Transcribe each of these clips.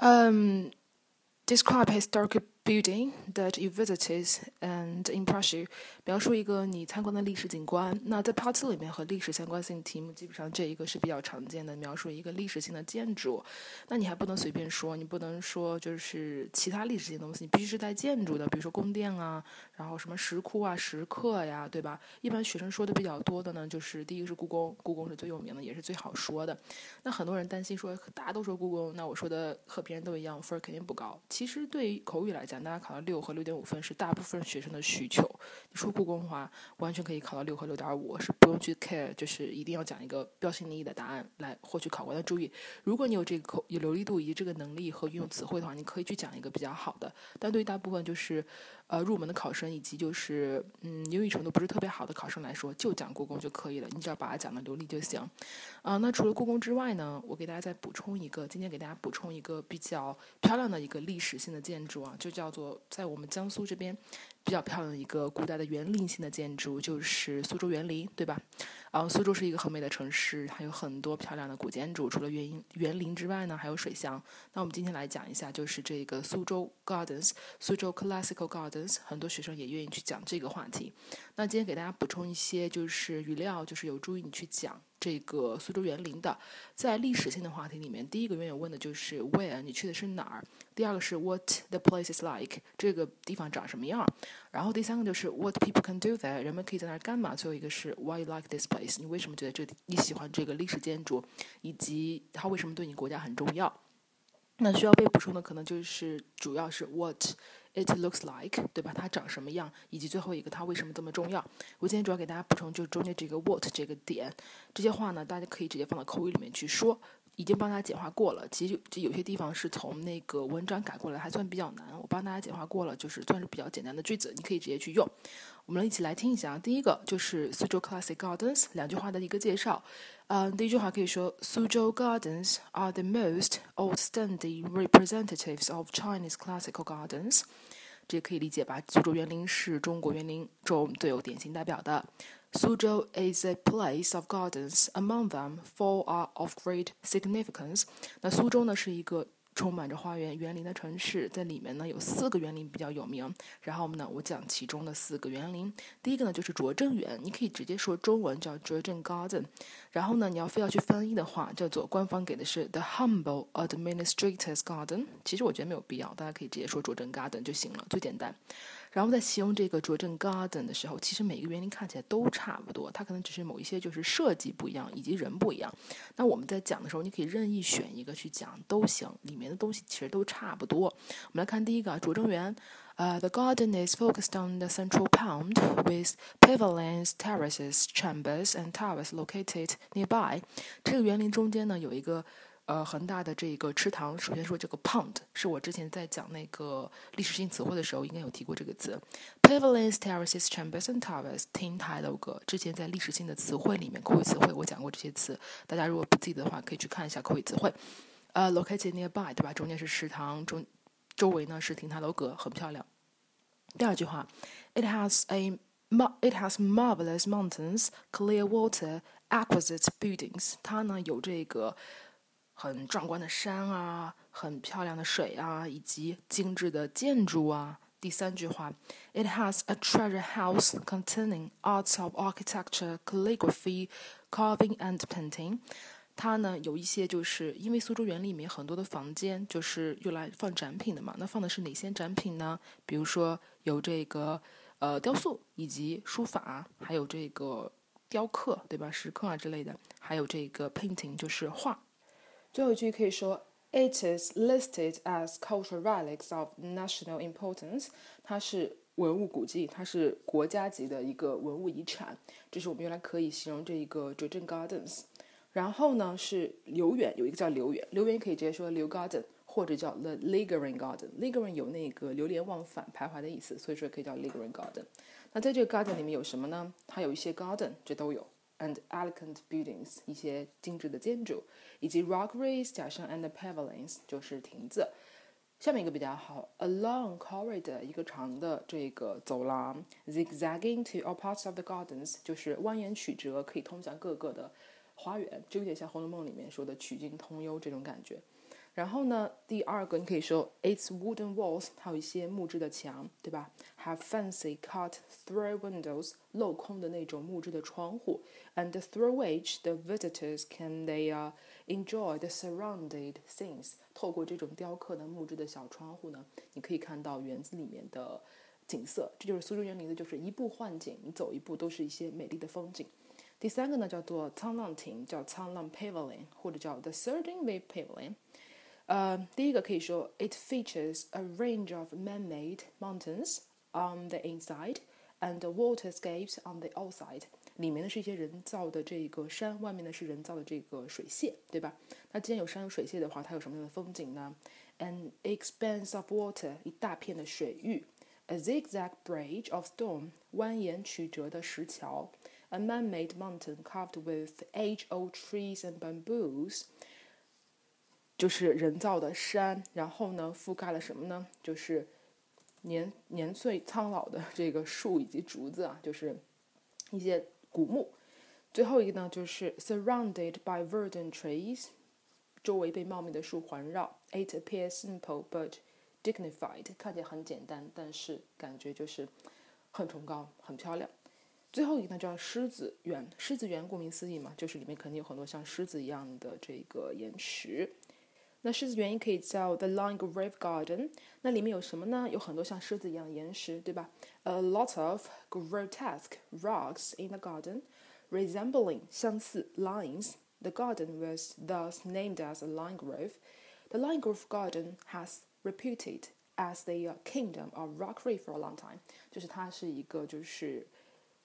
Um, describe historical building that you visited and impress you，描述一个你参观的历史景观。那在 Part Two 里面和历史相关性题目，基本上这一个是比较常见的，描述一个历史性的建筑。那你还不能随便说，你不能说就是其他历史性东西，你必须是带建筑的，比如说宫殿啊，然后什么石窟啊、石刻呀，对吧？一般学生说的比较多的呢，就是第一个是故宫，故宫是最有名的，也是最好说的。那很多人担心说，大家都说故宫，那我说的和别人都一样，分儿肯定不高。其实对于口语来讲，大家考到六和六点五分是大部分学生的需求。你说故宫的话，完全可以考到六和六点五，是不用去 care，就是一定要讲一个标新立异的答案来获取考官的注意。如果你有这个口有流利度以及这个能力和运用词汇的话，你可以去讲一个比较好的。但对于大部分就是呃入门的考生以及就是嗯英语程度不是特别好的考生来说，就讲故宫就可以了，你只要把它讲的流利就行。啊，那除了故宫之外呢，我给大家再补充一个，今天给大家补充一个比较漂亮的一个历史性的建筑啊，就叫叫做在我们江苏这边比较漂亮的一个古代的园林性的建筑，就是苏州园林，对吧？啊，苏州是一个很美的城市，还有很多漂亮的古建筑。除了园林园林之外呢，还有水乡。那我们今天来讲一下，就是这个苏州 Gardens，苏州 Classical Gardens。很多学生也愿意去讲这个话题。那今天给大家补充一些就是语料，就是有助于你去讲这个苏州园林的。在历史性的话题里面，第一个永远问的就是 Where，你去的是哪儿？第二个是 What the place is like，这个地方长什么样？然后第三个就是 What people can do there，人们可以在那儿干嘛？最后一个是 Why you like this place，你为什么觉得这你喜欢这个历史建筑，以及它为什么对你国家很重要？那需要被补充的可能就是主要是 What it looks like，对吧？它长什么样？以及最后一个它为什么这么重要？我今天主要给大家补充就是中间这个 What 这个点，这些话呢，大家可以直接放到口语里面去说。已经帮大家简化过了，其实这有些地方是从那个文章改过来，还算比较难。我帮大家简化过了，就是算是比较简单的句子，你可以直接去用。我们一起来听一下，第一个就是苏州 Classic Gardens 两句话的一个介绍。嗯，第一句话可以说，苏州 Gardens are the most outstanding representatives of Chinese classical gardens。这可以理解吧？苏州园林是中国园林中最有典型代表的。苏州 is a place of gardens. Among them, four are of great significance. 那苏州呢是一个充满着花园、园林的城市，在里面呢有四个园林比较有名。然后呢，我讲其中的四个园林。第一个呢就是拙政园，你可以直接说中文叫拙政 Garden。然后呢，你要非要去翻译的话，叫做官方给的是 The Humble Administrator's Garden。其实我觉得没有必要，大家可以直接说拙政 Garden 就行了，最简单。然后在形容这个拙政 Garden 的时候，其实每个园林看起来都差不多，它可能只是某一些就是设计不一样，以及人不一样。那我们在讲的时候，你可以任意选一个去讲都行，里面的东西其实都差不多。我们来看第一个拙政园，呃，The garden is focused on the central pond with pavilions, terraces, chambers, and towers located nearby。这个园林中间呢有一个。呃，恒大的这个池塘，首先说这个 pond 是我之前在讲那个历史性词汇的时候，应该有提过这个词。Pavilions, terraces, chambers and towers，亭台楼阁。之前在历史性的词汇里面，口语词汇我讲过这些词，大家如果不记得的话，可以去看一下口语词汇。呃，located nearby，对吧？中间是池塘，中周围呢是亭台楼阁，很漂亮。第二句话，It has a it has marvelous mountains, clear water, exquisite buildings。它呢有这个。很壮观的山啊，很漂亮的水啊，以及精致的建筑啊。第三句话，It has a treasure house containing arts of architecture, calligraphy, carving and painting。它呢有一些就是因为苏州园里面很多的房间就是用来放展品的嘛。那放的是哪些展品呢？比如说有这个呃雕塑，以及书法，还有这个雕刻，对吧？石刻啊之类的，还有这个 painting 就是画。最后一句可以说，It is listed as cultural relics of national importance。它是文物古迹，它是国家级的一个文物遗产。这是我们原来可以形容这一个拙政 Gardens。然后呢是留园，有一个叫留园，留园可以直接说留 Garden，或者叫 The Lingering Garden。Lingering 有那个流连忘返、徘徊的意思，所以说可以叫 Lingering Garden。那在这个 Garden 里面有什么呢？它有一些 Garden，这都有。And elegant buildings 一些精致的建筑，以及 rockeries 假山 and pavilions 就是亭子。下面一个比较好，a long corridor 一个长的这个走廊，zigzagging to all parts of the gardens 就是蜿蜒曲折，可以通向各个的花园，就有点像《红楼梦》里面说的曲径通幽这种感觉。然后呢，第二个你可以说 its wooden walls，它有一些木质的墙，对吧？Have fancy cut-through windows，镂空的那种木质的窗户，and through which the visitors can they uh enjoy the surrounded scenes。透过这种雕刻的木质的小窗户呢，你可以看到园子里面的景色。这就是苏州园林的，就是一步换景，你走一步都是一些美丽的风景。第三个呢，叫做沧浪亭，叫沧浪 Pavilion，或者叫 The Surging Wave Pavilion。呃，第一个可以说，it features a range of man-made mountains on the inside and waterscapes on the outside。里面呢是一些人造的这个山，外面呢是人造的这个水榭，对吧？那既然有山有水榭的话，它有什么样的风景呢？An expanse of water，一大片的水域；a zigzag bridge of stone，蜿蜒曲折的石桥；a man-made mountain carved with age-old trees and bamboos。 就是人造的山，然后呢，覆盖了什么呢？就是年年岁苍老的这个树以及竹子啊，就是一些古木。最后一个呢，就是 surrounded by verdant trees，周围被茂密的树环绕。It appears simple but dignified，看起来很简单，但是感觉就是很崇高、很漂亮。最后一个呢，叫狮子园。狮子园顾名思义嘛，就是里面肯定有很多像狮子一样的这个岩石。那狮子园也可以叫 The Line Grave Garden。那里面有什么呢？有很多像狮子一样的岩石，对吧？A lot of grotesque rocks in the garden, resembling 相似 lines. The garden was thus named as a line grove. The line grove garden has reputed as the kingdom of rockery for a long time. 就是它是一个就是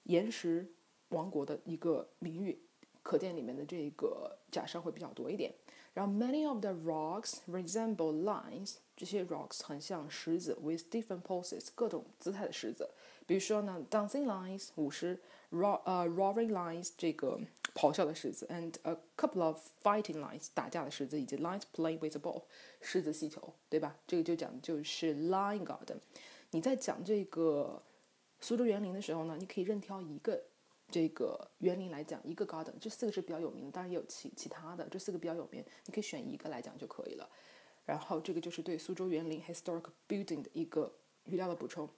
岩石王国的一个名誉，可见里面的这个假山会比较多一点。 然后，many of the rocks resemble lines，这些 rocks 很像狮子，with different poses，各种姿态的狮子。比如说呢，dancing lines 舞狮，ro 呃 roaring lines 这个咆哮的狮子，and a couple of fighting lines 打架的狮子，以及 lines playing with a ball 狮子戏球，对吧？这个就讲的就是 Lion garden。你在讲这个苏州园林的时候呢，你可以任挑一个。这个园林来讲，一个 garden，这四个是比较有名的，当然也有其其他的，这四个比较有名，你可以选一个来讲就可以了。然后这个就是对苏州园林 historic building 的一个语料的补充。